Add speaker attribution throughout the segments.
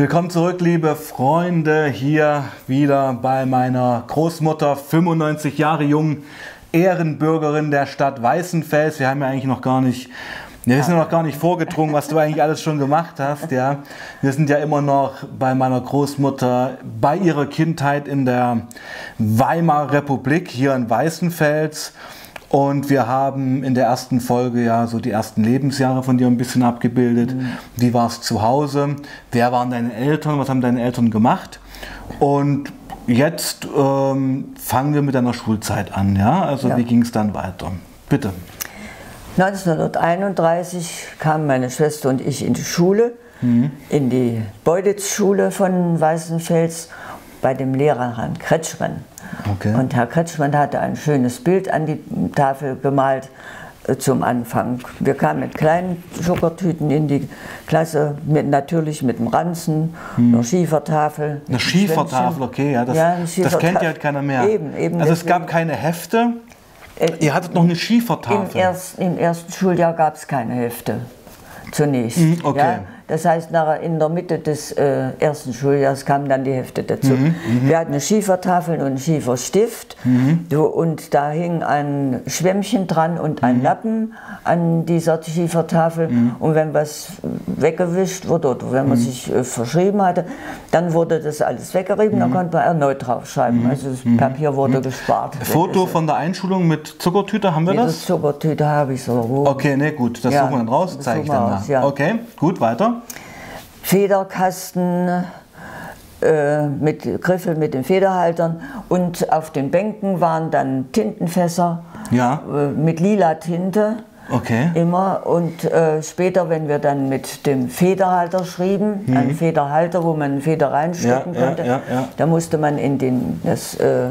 Speaker 1: Willkommen zurück, liebe Freunde, hier wieder bei meiner Großmutter, 95 Jahre jung, Ehrenbürgerin der Stadt Weißenfels. Wir haben ja eigentlich noch gar nicht, wir sind ja noch gar nicht vorgedrungen, was du eigentlich alles schon gemacht hast. Ja, wir sind ja immer noch bei meiner Großmutter, bei ihrer Kindheit in der Weimarer Republik hier in Weißenfels. Und wir haben in der ersten Folge ja so die ersten Lebensjahre von dir ein bisschen abgebildet. Mhm. Wie war es zu Hause? Wer waren deine Eltern? Was haben deine Eltern gemacht? Und jetzt ähm, fangen wir mit deiner Schulzeit an. Ja? Also ja. wie ging es dann weiter? Bitte.
Speaker 2: 1931 kamen meine Schwester und ich in die Schule, mhm. in die Beutitz-Schule von Weißenfels bei dem Lehrer Herrn Kretschmann. Okay. Und Herr Kretschmann hatte ein schönes Bild an die Tafel gemalt äh, zum Anfang. Wir kamen mit kleinen Zuckertüten in die Klasse, mit, natürlich mit dem Ranzen, hm. einer Schiefertafel.
Speaker 1: Eine Schiefertafel, okay, ja das, ja, das kennt ja halt keiner mehr. Eben, eben also es gab keine Hefte, äh, ihr hattet noch eine Schiefertafel.
Speaker 2: Im, erst, im ersten Schuljahr gab es keine Hefte, zunächst. Hm, okay. Ja? Das heißt, nachher in der Mitte des äh, ersten Schuljahres kamen dann die Hefte dazu. Mhm, mhm. Wir hatten eine Schiefertafel und einen Schieferstift mhm. und da hing ein Schwämmchen dran und ein mhm. Lappen an dieser Schiefertafel. Mhm. Und wenn was weggewischt wurde oder wenn man mhm. sich äh, verschrieben hatte, dann wurde das alles weggerieben, dann konnte man erneut draufschreiben. Also das Papier wurde gespart.
Speaker 1: Foto von der Einschulung mit Zuckertüte, haben wir mit das?
Speaker 2: Zuckertüte habe ich so.
Speaker 1: Okay, ne, gut, das ja, suchen wir dann raus, zeige ich dann nach. Ja. Okay, gut, weiter.
Speaker 2: Federkasten äh, mit Griffel mit den Federhaltern und auf den Bänken waren dann Tintenfässer ja. äh, mit lila Tinte. Okay. Immer und äh, später, wenn wir dann mit dem Federhalter schrieben, mhm. einen Federhalter, wo man eine Feder reinstecken ja, konnte, ja, da musste man in den, das äh,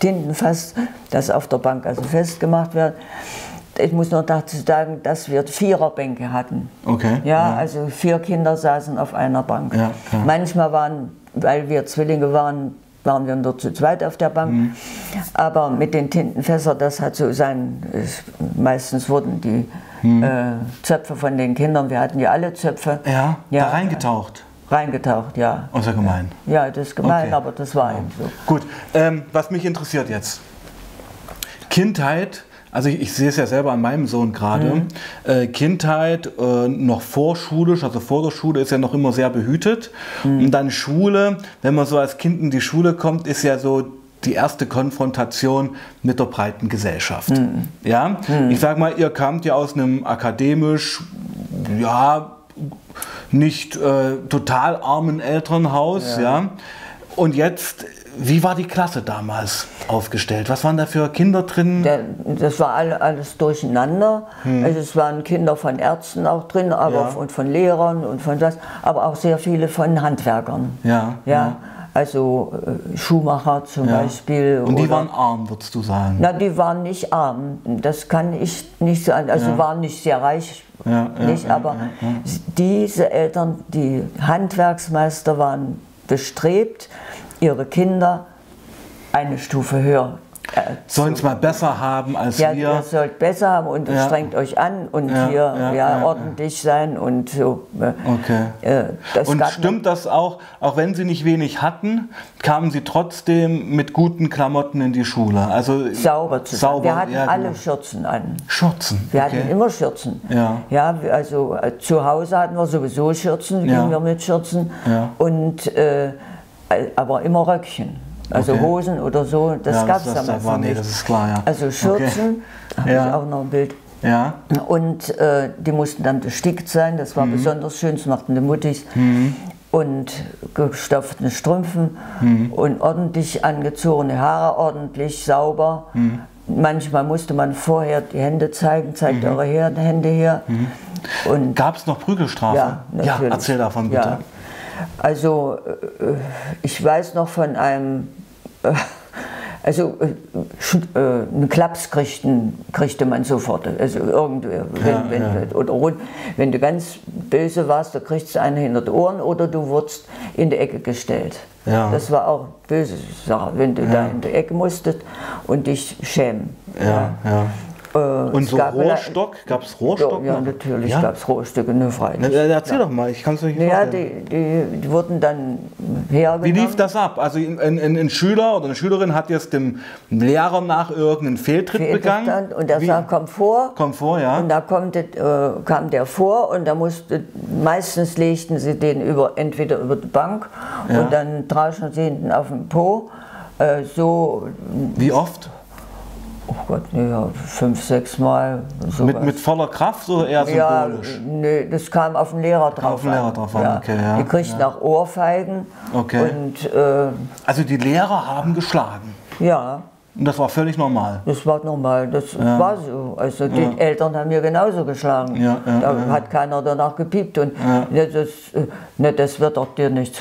Speaker 2: Tintenfass, das auf der Bank also festgemacht wird, ich muss noch dazu sagen, dass wir Viererbänke hatten. Okay. Ja, ja, also vier Kinder saßen auf einer Bank. Ja, ja. Manchmal waren, weil wir Zwillinge waren, waren wir nur zu zweit auf der Bank. Mhm. Aber mit den Tintenfässern, das hat so sein, meistens wurden die mhm. äh, Zöpfe von den Kindern, wir hatten ja alle Zöpfe.
Speaker 1: Ja, da reingetaucht.
Speaker 2: Reingetaucht, ja.
Speaker 1: Ist ja gemein.
Speaker 2: Ja, das ist gemein, okay. aber das war eben so.
Speaker 1: Gut, ähm, was mich interessiert jetzt. Kindheit also ich, ich, sehe es ja selber an meinem Sohn gerade. Mhm. Äh, Kindheit äh, noch vorschulisch, also vor der Schule ist ja noch immer sehr behütet. Mhm. Und dann Schule, wenn man so als Kind in die Schule kommt, ist ja so die erste Konfrontation mit der breiten Gesellschaft. Mhm. Ja, mhm. ich sag mal, ihr kamt ja aus einem akademisch, ja, nicht äh, total armen Elternhaus, ja. ja. Und jetzt wie war die Klasse damals aufgestellt? Was waren da für Kinder drin?
Speaker 2: Der, das war all, alles durcheinander. Hm. Also es waren Kinder von Ärzten auch drin, aber ja. und von Lehrern und von das, aber auch sehr viele von Handwerkern. Ja. ja. ja. Also äh, Schuhmacher zum ja. Beispiel.
Speaker 1: Und die oder, waren arm, würdest du sagen?
Speaker 2: Na, die waren nicht arm. Das kann ich nicht sagen. Also waren nicht sehr reich, nicht, aber diese Eltern, die Handwerksmeister waren bestrebt, ihre Kinder eine Stufe höher
Speaker 1: äh, sollen es mal besser haben als
Speaker 2: ja,
Speaker 1: wir.
Speaker 2: Ihr sollt besser haben und ja. strengt euch an und ja, hier ja, ordentlich sein und so.
Speaker 1: Äh, okay. Äh, und stimmt das auch, auch wenn sie nicht wenig hatten, kamen sie trotzdem mit guten Klamotten in die Schule? Also
Speaker 2: sauber zu sauber, Wir hatten alle genau. Schürzen an.
Speaker 1: Schürzen?
Speaker 2: Wir okay. hatten immer Schürzen. Ja. ja also äh, zu Hause hatten wir sowieso Schürzen, gingen wir mit Schürzen. Und äh, aber immer Röckchen. Also okay. Hosen oder so, das ja, gab es damals war,
Speaker 1: nicht. Nee, das ist klar, ja.
Speaker 2: Also Schürzen, okay. habe ja. ich auch noch ein Bild. Ja. Und äh, die mussten dann bestickt sein, das war mhm. besonders schön, das machten die Muttis. Mhm. Und gestopften Strümpfen mhm. und ordentlich angezogene Haare, ordentlich sauber. Mhm. Manchmal musste man vorher die Hände zeigen, zeigt mhm. eure Hände her.
Speaker 1: Mhm. Gab es noch Prügelstrafe?
Speaker 2: Ja, natürlich.
Speaker 1: ja, erzähl davon bitte. Ja.
Speaker 2: Also äh, ich weiß noch von einem, äh, also äh, einen Klaps kriegten, kriegte man sofort. Also irgendwer, wenn, ja, wenn, ja. Oder wenn du ganz böse warst, da kriegst du einen hinter die Ohren oder du wurdest in die Ecke gestellt. Ja. Das war auch böse Sache, wenn du da in die Ecke musstest und dich schämen. Ja.
Speaker 1: Äh, und so Rohrstock? Gab es Rohrstock?
Speaker 2: Ja, natürlich ja? gab es Rohrstücke, ne,
Speaker 1: freilich. Na, erzähl ja. doch mal, ich kann es nicht
Speaker 2: naja, die, die, die, wurden dann hergenommen.
Speaker 1: Wie lief das ab? Also ein, ein, ein, Schüler oder eine Schülerin hat jetzt dem Lehrer nach irgendeinen Fehltritt, Fehltritt begangen.
Speaker 2: Und der Wie? sagt, komm vor.
Speaker 1: Komm vor, ja.
Speaker 2: Und da kommt, äh, kam der vor und da musste, meistens legten sie den über, entweder über die Bank ja. und dann draußen sie hinten auf dem Po. Äh, so.
Speaker 1: Wie oft?
Speaker 2: Oh Gott, ja, fünf, sechs Mal.
Speaker 1: Mit, mit voller Kraft oder eher symbolisch?
Speaker 2: Ja, nee, das kam auf den Lehrer drauf
Speaker 1: Auf den Lehrer drauf an, ja. okay. Ja,
Speaker 2: die kriegten ja. auch Ohrfeigen.
Speaker 1: Okay. Und, äh, also die Lehrer haben geschlagen?
Speaker 2: Ja.
Speaker 1: Und das war völlig normal.
Speaker 2: Das war normal, das ja. war so. Also die ja. Eltern haben mir genauso geschlagen. Ja, da hat keiner danach gepiept. Und das, ne, das wird auch dir nicht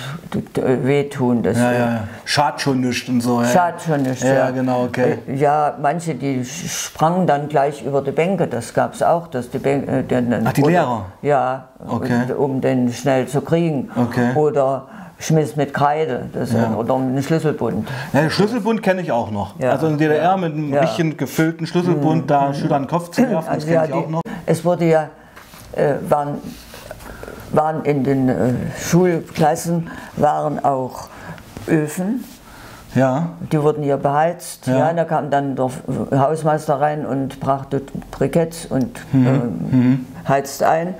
Speaker 2: wehtun. Das,
Speaker 1: ja, Schadet schon nicht und so.
Speaker 2: Schadet schon nicht,
Speaker 1: ja. genau, okay.
Speaker 2: Äh, ja, manche, die sprangen dann gleich über die Bänke, das gab es auch. Dass die Bänke, äh,
Speaker 1: den, Ach, die Lehrer?
Speaker 2: Ja, okay. um den schnell zu kriegen.
Speaker 1: Okay.
Speaker 2: Oder Schmiss mit Kreide das ja. oder einen Schlüsselbund.
Speaker 1: Ja, den Schlüsselbund kenne ich auch noch. Ja. Also in der DDR mit einem ja. richtig gefüllten Schlüsselbund, mhm. da Schüler den Kopf zu werfen, also das kenne ich auch noch.
Speaker 2: Es wurde ja, äh, waren, waren in den äh, Schulklassen waren auch Öfen.
Speaker 1: Ja.
Speaker 2: Die wurden hier beheizt. Ja. ja da kam dann der Hausmeister rein und brachte Briketts und mhm. Ähm, mhm. heizt ein.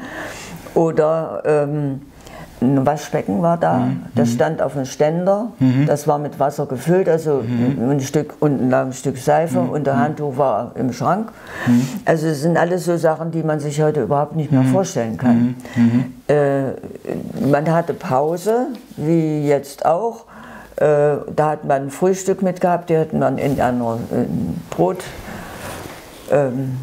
Speaker 2: Oder ähm, ein Waschbecken war da, mhm. das stand auf einem Ständer, mhm. das war mit Wasser gefüllt, also mhm. ein Stück, unten lag ein Stück Seife mhm. und der mhm. Handtuch war im Schrank. Mhm. Also es sind alles so Sachen, die man sich heute überhaupt nicht mehr vorstellen kann. Äh, man hatte Pause, wie jetzt auch. Äh, da hat man ein Frühstück mitgehabt, die hatten man in einer in Brot, ähm,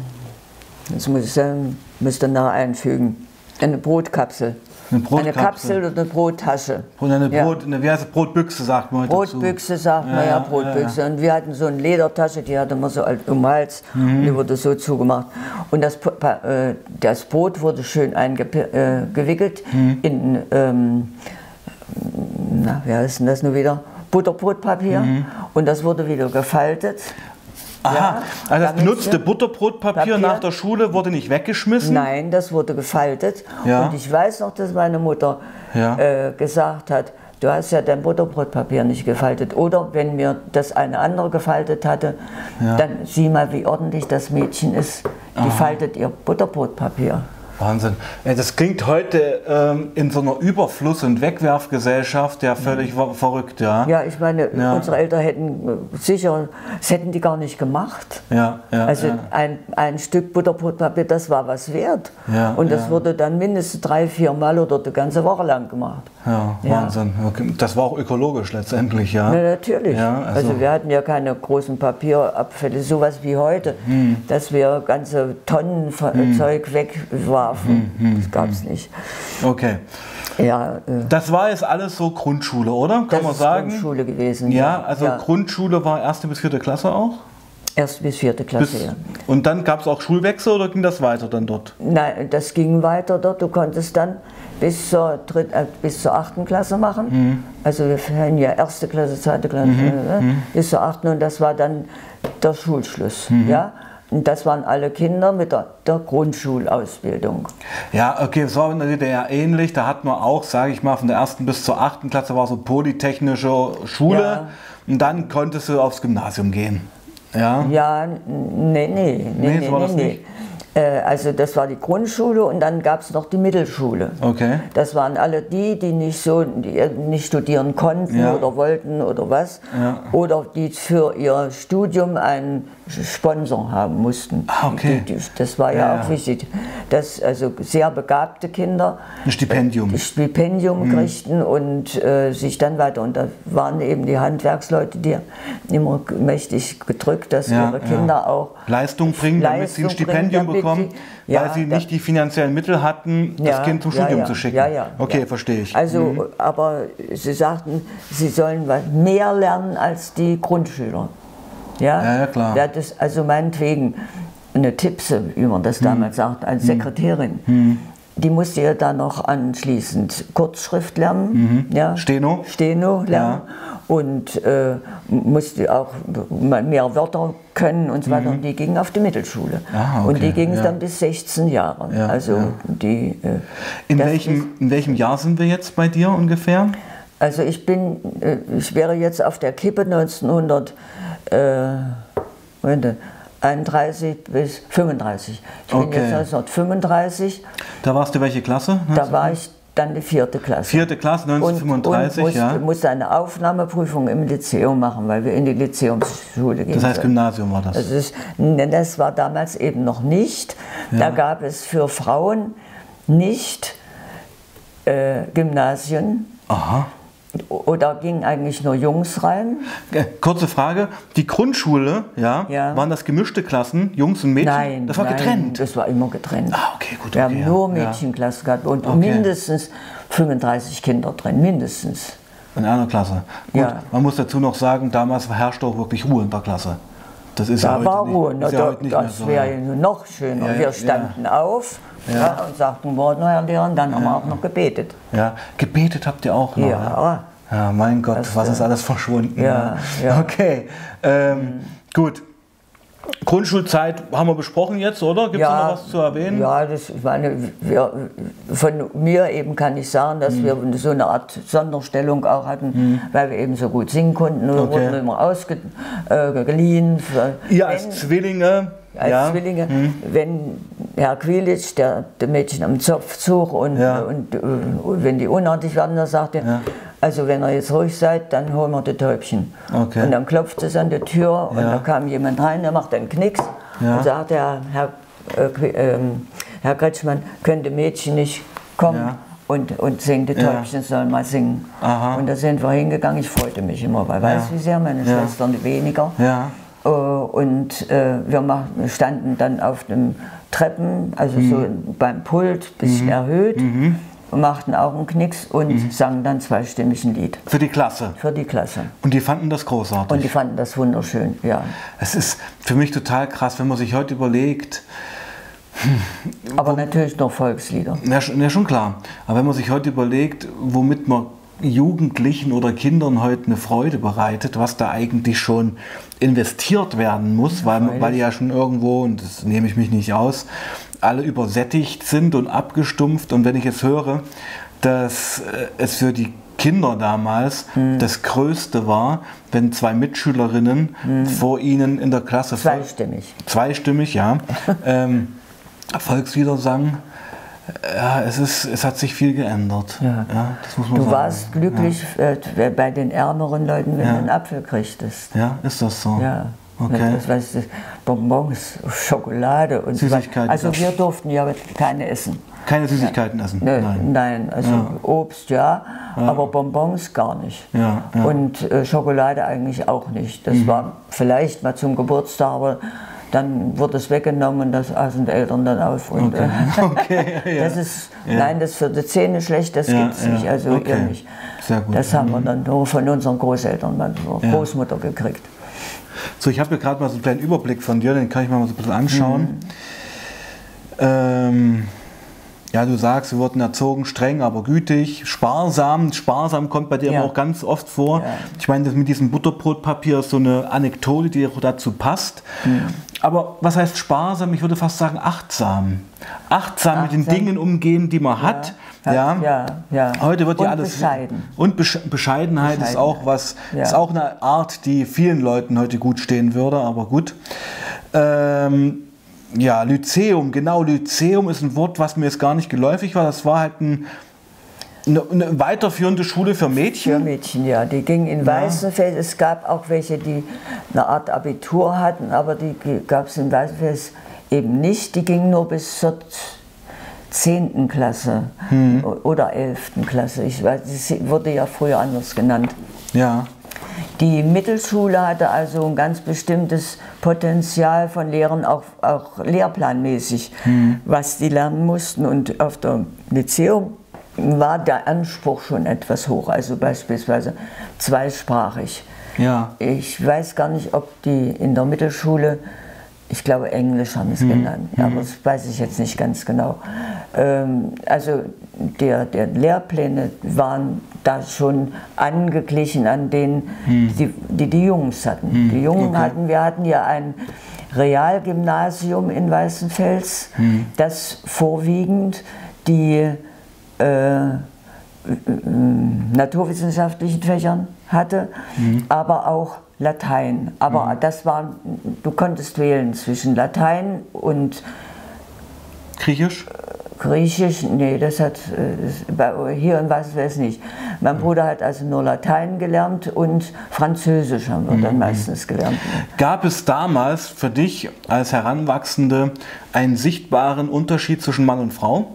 Speaker 2: das muss ich sagen, müsste nachher einfügen, eine Brotkapsel. Eine, eine Kapsel oder eine Brottasche.
Speaker 1: Und eine, Brot, ja. eine wie heißt Brotbüchse sagt man
Speaker 2: Brotbüchse dazu. sagt man ja, ja Brotbüchse. Ja, und wir hatten so eine Ledertasche, die hatte man so um den Hals mhm. und die wurde so zugemacht. Und das, äh, das Brot wurde schön eingewickelt äh, mhm. in, ähm, na, wie heißt denn das nur wieder? Butterbrotpapier. Mhm. Und das wurde wieder gefaltet.
Speaker 1: Aha, ja, also das benutzte Butterbrotpapier Papier. nach der Schule wurde nicht weggeschmissen?
Speaker 2: Nein, das wurde gefaltet. Ja. Und ich weiß noch, dass meine Mutter ja. äh, gesagt hat, du hast ja dein Butterbrotpapier nicht gefaltet. Oder wenn mir das eine andere gefaltet hatte, dann sieh mal, wie ordentlich das Mädchen ist. Die Aha. faltet ihr Butterbrotpapier.
Speaker 1: Wahnsinn. Das klingt heute ähm, in so einer Überfluss- und Wegwerfgesellschaft ja völlig mhm. verrückt, ja.
Speaker 2: Ja, ich meine, ja. unsere Eltern hätten äh, sicher, das hätten die gar nicht gemacht.
Speaker 1: Ja, ja.
Speaker 2: Also
Speaker 1: ja.
Speaker 2: Ein, ein Stück Butterbrotpapier, das war was wert. Ja, und das wurde dann mindestens drei, vier Mal oder die ganze Woche lang gemacht.
Speaker 1: Ja, Wahnsinn. Das war auch ökologisch letztendlich, ja.
Speaker 2: Na, natürlich. Ja, also, also, wir hatten ja keine großen Papierabfälle, sowas wie heute, hm. dass wir ganze Tonnen hm. Zeug wegwarfen. Hm, hm das gab es hm. nicht.
Speaker 1: Okay. Ja, äh, das war jetzt alles so Grundschule, oder? Kann
Speaker 2: das
Speaker 1: man sagen?
Speaker 2: Ist Grundschule gewesen.
Speaker 1: Ja, ja. also ja. Grundschule war erste bis vierte Klasse auch?
Speaker 2: Erste bis vierte Klasse, bis, ja.
Speaker 1: Und dann gab es auch Schulwechsel oder ging das weiter dann dort?
Speaker 2: Nein, das ging weiter dort. Du konntest dann bis zur, dritt, äh, bis zur achten Klasse machen. Mhm. Also wir haben ja erste Klasse, zweite Klasse, mhm. äh, mhm. bis zur achten und das war dann der Schulschluss. Mhm. Ja? Und das waren alle Kinder mit der, der, Grundschulausbildung.
Speaker 1: Ja, okay, das war in der DDR ähnlich. Da hat man auch, sage ich mal, von der ersten bis zur achten Klasse war so polytechnische Schule. Ja. Und dann konntest du aufs Gymnasium gehen. Ja,
Speaker 2: ja nee, nee, nee, nee, nee, nee, nee. Äh, also das war die Grundschule und dann gab es noch die Mittelschule.
Speaker 1: Okay.
Speaker 2: Das waren alle die, die nicht so die nicht studieren konnten ja. oder wollten oder was. Ja. Oder die für ihr Studium einen Sponsor haben mussten.
Speaker 1: Ah, okay.
Speaker 2: Die, die, das war ja, ja, auch wichtig. Dass also sehr begabte Kinder
Speaker 1: ein Stipendium,
Speaker 2: ein Stipendium mhm. kriegten und äh, sich dann weiter. Und da waren eben die Handwerksleute, die immer mächtig gedrückt, dass ihre Kinder auch
Speaker 1: Leistung bringen, Leistung damit sie ein Stipendium bringen, bekommen, ja, weil sie nicht die finanziellen Mittel hatten, das ja, Kind zum Studium
Speaker 2: ja,
Speaker 1: zu schicken.
Speaker 2: Ja, ja,
Speaker 1: okay, verstehe ich.
Speaker 2: Also, mhm. aber sie sagten, sie sollen mehr lernen als die Grundschüler. Ja,
Speaker 1: ja, klar.
Speaker 2: Ja, das, also meinetwegen eine Tipse, wie man das mhm. damals sagt, als mhm. Sekretärin. Mhm. Die musste ja dann noch anschließend Kurzschrift lernen.
Speaker 1: Mhm. Ja. Steno.
Speaker 2: Steno lernen. Ja. Und äh, musste auch mehr Wörter können und so weiter. Mhm. Und die gingen auf die Mittelschule. Ah, okay. Und die gingen ja. dann bis 16 Jahre. Ja, also die.
Speaker 1: Äh, in, welchem, in welchem Jahr sind wir jetzt bei dir ungefähr?
Speaker 2: Also ich bin, äh, ich wäre jetzt auf der Kippe 1900. Äh, 31 bis 35. Ich okay. bin jetzt 1935.
Speaker 1: Da warst du welche Klasse?
Speaker 2: Da war ich dann die vierte Klasse.
Speaker 1: Vierte Klasse, 1935, und, und
Speaker 2: ja. musste eine Aufnahmeprüfung im Lyzeum machen, weil wir in die Lyzeumsschule gingen.
Speaker 1: Das heißt Gymnasium war das?
Speaker 2: Das, ist, ne, das war damals eben noch nicht. Ja. Da gab es für Frauen nicht äh, Gymnasien.
Speaker 1: Aha.
Speaker 2: Oder gingen eigentlich nur Jungs rein?
Speaker 1: Äh, kurze Frage. Die Grundschule, ja, ja. waren das gemischte Klassen, Jungs und Mädchen?
Speaker 2: Nein.
Speaker 1: Das war
Speaker 2: nein,
Speaker 1: getrennt?
Speaker 2: das war immer getrennt.
Speaker 1: Ah, okay, gut.
Speaker 2: Wir okay, haben nur Mädchenklassen ja. gehabt und okay. mindestens 35 Kinder drin, mindestens.
Speaker 1: In einer Klasse. Gut, ja. man muss dazu noch sagen, damals herrschte auch wirklich Ruhe in der Klasse. Das ist
Speaker 2: da
Speaker 1: ja
Speaker 2: war
Speaker 1: nicht,
Speaker 2: Ruhe. Ist ja das wäre so. noch schöner. Wir standen auf ja. und sagten Wort, Herr Lehrer, und dann haben wir auch noch gebetet.
Speaker 1: Ja, gebetet habt ihr auch noch?
Speaker 2: Ja.
Speaker 1: Ja, mein Gott, das, was ist alles verschwunden?
Speaker 2: Ja, ja.
Speaker 1: Okay, ähm, mhm. gut. Grundschulzeit haben wir besprochen jetzt, oder? Gibt es ja, noch was zu erwähnen?
Speaker 2: Ja, das, ich meine, wir, von mir eben kann ich sagen, dass mhm. wir so eine Art Sonderstellung auch hatten, mhm. weil wir eben so gut singen konnten. Wir okay. wurden immer ausgeliehen.
Speaker 1: Äh, Ihr als Zwillinge?
Speaker 2: als ja. Zwillinge, mhm. wenn Herr Quilitsch, der, der Mädchen am Zopf zog und, ja. und, und, und, wenn die unartig werden, dann sagte ja. also wenn ihr jetzt ruhig seid, dann holen wir die Täubchen. Okay. Und dann klopft es an der Tür und da kam jemand rein, der macht einen Knicks und sagte, Herr, Herr, äh, äh, Herr Kretschmann, könnte Mädchen nicht kommen und, und singen, die Täubchen ja. sollen mal singen. Aha. Und da sind wir hingegangen, ich freute mich immer, weil ja. weiß wie sehr, meine ja. Schwestern weniger.
Speaker 1: Ja.
Speaker 2: Äh, und äh, wir standen dann auf dem Treppen, also mhm. so beim Pult, bisschen mhm. erhöht. Mhm. machten auch einen Knicks und mhm. sangen dann zweistimmig ein Lied.
Speaker 1: Für die Klasse?
Speaker 2: Für die Klasse.
Speaker 1: Und die fanden das großartig?
Speaker 2: Und die fanden das wunderschön, ja.
Speaker 1: Es ist für mich total krass, wenn man sich heute überlegt,
Speaker 2: aber natürlich noch Volkslieder.
Speaker 1: Ja, ja, schon klar. Aber wenn man sich heute überlegt, womit man Jugendlichen oder Kindern heute eine Freude bereitet, was da eigentlich schon investiert werden muss, weil, weil ja schon irgendwo, und das nehme ich mich nicht aus, alle übersättigt sind und abgestumpft. Und wenn ich jetzt höre, dass äh, es für die Kinder damals hm. das Größte war, wenn zwei Mitschülerinnen hm. vor ihnen in der Klasse
Speaker 2: zweistimmig,
Speaker 1: zweistimmig, ja, ähm, Volkslieder sangen ja, es, ist, es hat sich viel geändert.
Speaker 2: Ja. ja das muss man du sagen. warst glücklich ja. äh, bei den ärmeren Leuten, wenn ja. du einen Apfel kriegtest.
Speaker 1: Ja, ist das so?
Speaker 2: Ja. Okay. Das, was, das, Bonbons, Schokolade und
Speaker 1: Süßigkeiten.
Speaker 2: Also wir durften ja keine essen.
Speaker 1: Keine Süßigkeiten essen?
Speaker 2: Nein. Nein, also Obst ja, aber Bonbons gar nicht. Und äh, Schokolade eigentlich auch nicht. Das mhm. war vielleicht mal zum Geburtstag, aber dann wird es weggenommen, das aßen die Eltern dann auf. Und, okay. Äh, okay, ja. das ist, ja. Nein, das ist für die Zähne schlecht, das ja, gibt es nicht, also okay. nicht. Sehr gut. Das haben wir mhm. dann nur von unseren Großeltern, von Großmutter gekriegt.
Speaker 1: So, ich habe hier gerade mal so einen kleinen Überblick von dir, den kann ich mir mal so ein bisschen anschauen. Mhm. Ähm, ja, du sagst, wir wurden erzogen, streng, aber gütig, sparsam. Sparsam kommt bei dir ja. auch ganz oft vor. Ja. Ich meine, das mit diesem Butterbrotpapier ist so eine Anekdote, die dazu passt. Mhm. Aber was heißt sparsam? Ich würde fast sagen achtsam. Achtsam, achtsam. mit den Dingen umgehen, die man ja. hat. Ja, ja, ja. Heute wird ja alles.
Speaker 2: Bescheiden.
Speaker 1: Und Bescheidenheit, Bescheidenheit ist auch was, ja. ist auch eine Art, die vielen Leuten heute gut stehen würde, aber gut. Ähm, ja, Lyzeum, genau, Lyzeum ist ein Wort, was mir jetzt gar nicht geläufig war. Das war halt ein, eine, eine weiterführende Schule für Mädchen?
Speaker 2: Für Mädchen, ja. Die ging in Weißenfels. Es gab auch welche, die eine Art Abitur hatten, aber die gab es in Weißenfels eben nicht. Die gingen nur bis zur 10. Klasse hm. oder 11. Klasse. Ich weiß, sie wurde ja früher anders genannt.
Speaker 1: Ja.
Speaker 2: Die Mittelschule hatte also ein ganz bestimmtes Potenzial von Lehrern, auch, auch lehrplanmäßig, hm. was die lernen mussten. Und auf der Lyzeum war der Anspruch schon etwas hoch, also beispielsweise zweisprachig.
Speaker 1: Ja.
Speaker 2: Ich weiß gar nicht, ob die in der Mittelschule ich glaube Englisch haben sie es mhm. genannt, aber das weiß ich jetzt nicht ganz genau. Ähm, also der, der Lehrpläne waren da schon angeglichen an denen, mhm. die, die, die Jungs hatten. Mhm. Die Jungen okay. hatten, wir hatten ja ein Realgymnasium in Weißenfels, mhm. das vorwiegend die äh, naturwissenschaftlichen Fächern hatte, mhm. aber auch Latein. Aber mhm. das war, du konntest wählen zwischen Latein und
Speaker 1: Griechisch?
Speaker 2: Griechisch, nee, das hat äh, hier in Weißenfels nicht. Mein Bruder hat also nur Latein gelernt und Französisch haben wir dann mhm. meistens gelernt.
Speaker 1: Gab es damals für dich als Heranwachsende einen sichtbaren Unterschied zwischen Mann und Frau?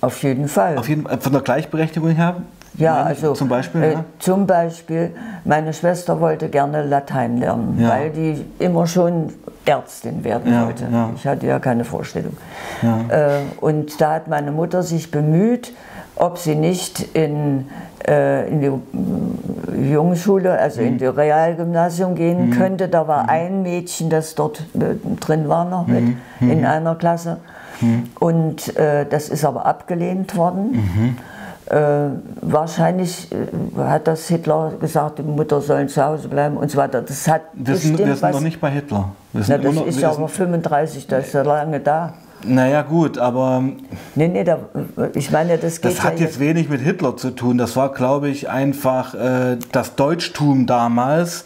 Speaker 2: Auf jeden Fall.
Speaker 1: Auf jeden, von der Gleichberechtigung her?
Speaker 2: Ja, also zum Beispiel, äh, ja? zum Beispiel, meine Schwester wollte gerne Latein lernen, ja. weil die immer schon Ärztin werden ja, wollte. Ich hatte ja keine Vorstellung. Äh, und da hat meine Mutter sich bemüht, ob sie nicht in, äh, in die Jungschule, also mhm. in die Realgymnasium gehen mhm. könnte. Da war mhm. ein Mädchen, das dort äh, drin war noch mit mhm. in mhm. einer Klasse. Mhm. Und äh, das ist aber abgelehnt worden. Äh, wahrscheinlich äh, hat das Hitler gesagt, die Mutter soll zu Hause bleiben und so weiter. Das hat
Speaker 1: wir sind, wir sind noch nicht bei Hitler.
Speaker 2: Wir na, das noch, ist ja aber 35, das ist ja lange da.
Speaker 1: Naja gut, aber
Speaker 2: nee, nee, da, ich meine, das
Speaker 1: geht Das hat ja jetzt wenig mit Hitler zu tun. Das war, glaube ich, einfach äh, das Deutschtum damals,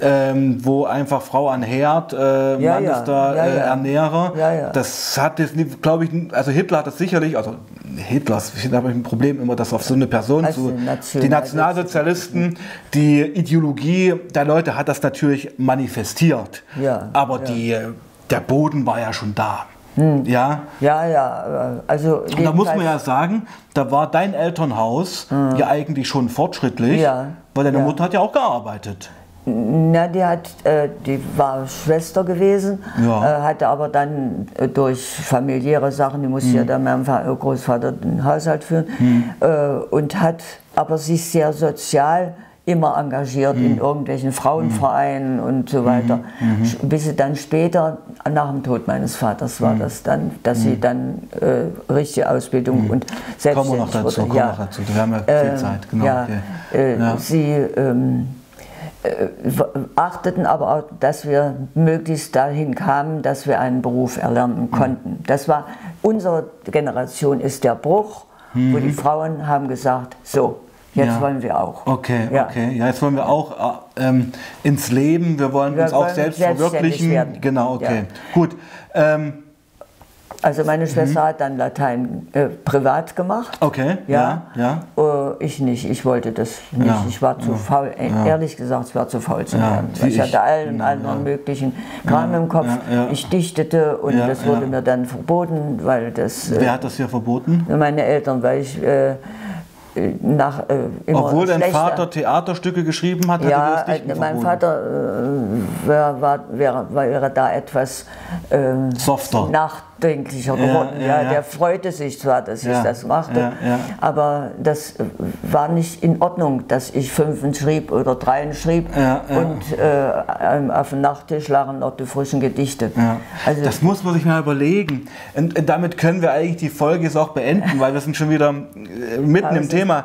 Speaker 1: ähm, wo einfach Frau an Herd, äh, ja, Mann ja, ist da ja, äh, Ernährer. Das hat jetzt, glaube ich, also Hitler hat das sicherlich, also Hitlers, ich habe ein Problem immer, dass auf so eine Person also zu, Nation, die Nationalsozialisten, die Ideologie der Leute hat das natürlich manifestiert. Ja, aber. Die, der Boden war ja schon da. Hm. Ja.
Speaker 2: Ja, ja. Also
Speaker 1: Und da muss man ja sagen, da war dein Elternhaus hm. ja eigentlich schon fortschrittlich, ja. weil deine ja. Mutter hat ja auch gearbeitet.
Speaker 2: Na, die, hat, äh, die war Schwester gewesen, ja. äh, hatte aber dann äh, durch familiäre Sachen, die musste mhm. ja dann meinem Großvater den Haushalt führen, mhm. Äh, und hat aber sich sehr sozial immer engagiert mhm. in irgendwelchen Frauenvereinen und so weiter. Mhm. Mhm. Bis sie dann später, nach dem Tod meines Vaters war mhm. das dann, dass sie dann äh, richtige Ausbildung und selbstständig
Speaker 1: kommen wir noch dazu, wurde. Ja. Noch dazu. Wir haben ja viel ähm, Zeit. Genau. Ja,
Speaker 2: äh, ja. Sie... Ähm, äh, achteten aber auch, dass wir möglichst dahin kamen, dass wir einen Beruf erlernen konnten. Das war, unsere Generation ist der Bruch, mhm. wo die Frauen haben gesagt, so, Jetzt ja. wollen wir auch.
Speaker 1: Okay, ja. okay. Ja, jetzt wollen wir auch äh, ähm, ins Leben, wir wollen wir uns wollen auch selbst verwirklichen. Werden. Genau, okay. Gut. Ähm,
Speaker 2: also meine Schwester mhm. hat dann Latein äh, privat gemacht.
Speaker 1: Okay. Ja. ja,
Speaker 2: ja. Äh, ich nicht. Ich wollte das nicht. Ja. Ich war zu faul. Äh, ehrlich gesagt, ich war zu faul zu lernen. Ich, ich, hatte allen anderen möglichen Kram im Kopf. Ich dichtete und das wurde mir dann verboten, weil das.
Speaker 1: Wer hat das hier verboten?
Speaker 2: Meine Eltern, weil ich äh, nach,
Speaker 1: äh, Obwohl dein schlechter. Vater Theaterstücke geschrieben hat,
Speaker 2: ja, nicht mein Vater äh, wäre, war, wäre, wäre da etwas äh,
Speaker 1: softer.
Speaker 2: Nach, nachdenklicher geworden. Ja, ja, ja, Der freute sich zwar, dass ich das machte, aber das war nicht in Ordnung, dass ich fünfen schrieb oder dreien schrieb und äh, auf dem Nachttisch lagen noch die frischen Gedichte.
Speaker 1: Also das muss man sich mal überlegen. Und, damit können wir eigentlich die Folge jetzt auch beenden, weil wir sind schon wieder äh, mitten im Thema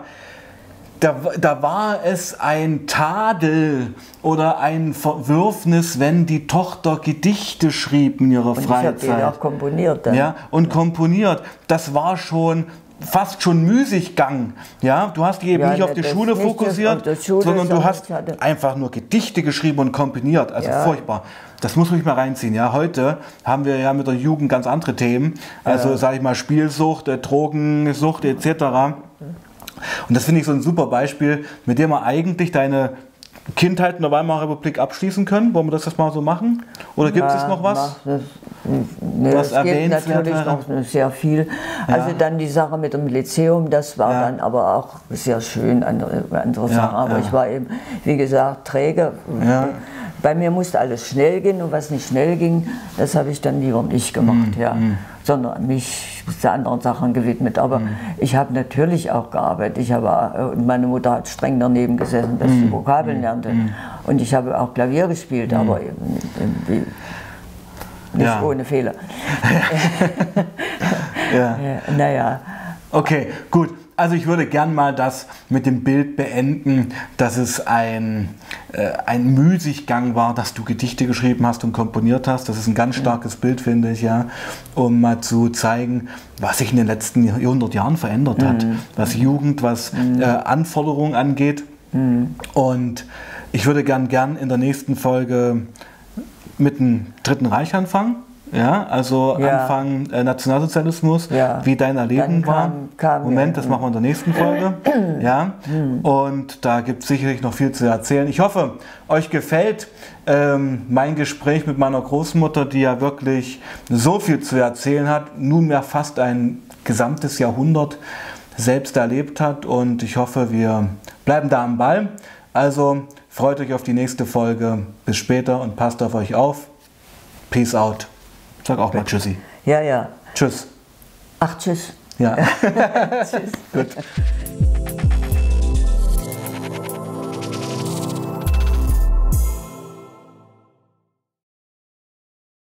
Speaker 1: da, da war es ein Tadel oder ein Verwürfnis, wenn die Tochter Gedichte schrieb in ihrer und Freizeit. Ich
Speaker 2: auch komponiert. Dann.
Speaker 1: Ja, und komponiert. Das war schon fast schon Müßiggang. Ja, du hast dich eben ja, nicht auf die Schule fokussiert, Schule, sondern du hast einfach nur Gedichte geschrieben und komponiert. Also ja. furchtbar. Das muss man sich mal reinziehen. Ja, heute haben wir ja mit der Jugend ganz andere Themen. Also, ja. sage ich mal, Spielsucht, äh, Drogensucht etc. Und das finde ich so ein super Beispiel, mit dem man eigentlich deine Kindheit in der Weimarer Republik abschließen können? Wollen wir das jetzt mal so machen? Oder gibt es noch was? Das,
Speaker 2: ne, was es gibt natürlich noch sehr viel. Also ja. dann die Sache mit dem Lyzeum, das war ja. dann aber auch sehr schön, andere, andere ja, Sachen. Aber ich war eben, wie gesagt, träge. Bei mir musste alles schnell gehen und was nicht schnell ging, das habe ich dann lieber nicht gemacht. Mhm. Ja. Sondern mich zu anderen Sachen gewidmet. Aber mhm. ich habe natürlich auch gearbeitet. Ich habe, äh, meine Mutter hat streng daneben gesessen, dass mhm. sie Vokabeln mhm. lernte. Mhm. Und ich habe auch Klavier gespielt, mhm. aber nicht ja. ohne Fehler. ja. Naja.
Speaker 1: Okay, gut. Also ich würde gern mal das mit dem Bild beenden, dass es ein, äh, ein Müßiggang war, dass du Gedichte geschrieben hast und komponiert hast. Das ist ein ganz starkes. Bild, finde ich, ja, um mal zu zeigen, was sich in den letzten 100 Jahren verändert hat, mhm. was Jugend, was mhm. äh, Anforderungen angeht. Mhm. Und ich würde gern, gern in der nächsten Folge mit dem Dritten Reich anfangen. Ja, also ja. Anfang äh, Nationalsozialismus, ja. wie dein Erleben war. Moment, das machen wir in der nächsten Folge. ja, hm. und da gibt es sicherlich noch viel zu erzählen. Ich hoffe, euch gefällt ähm, mein Gespräch mit meiner Großmutter, die ja wirklich so viel zu erzählen hat, nunmehr fast ein gesamtes Jahrhundert selbst erlebt hat. Und ich hoffe, wir bleiben da am Ball. Also freut euch auf die nächste Folge. Bis später und passt auf euch auf. Peace out. Sag auch mal Tschüssi.
Speaker 2: Ja, ja.
Speaker 1: Tschüss.
Speaker 2: Ach, tschüss.
Speaker 1: Ja. tschüss. Gut.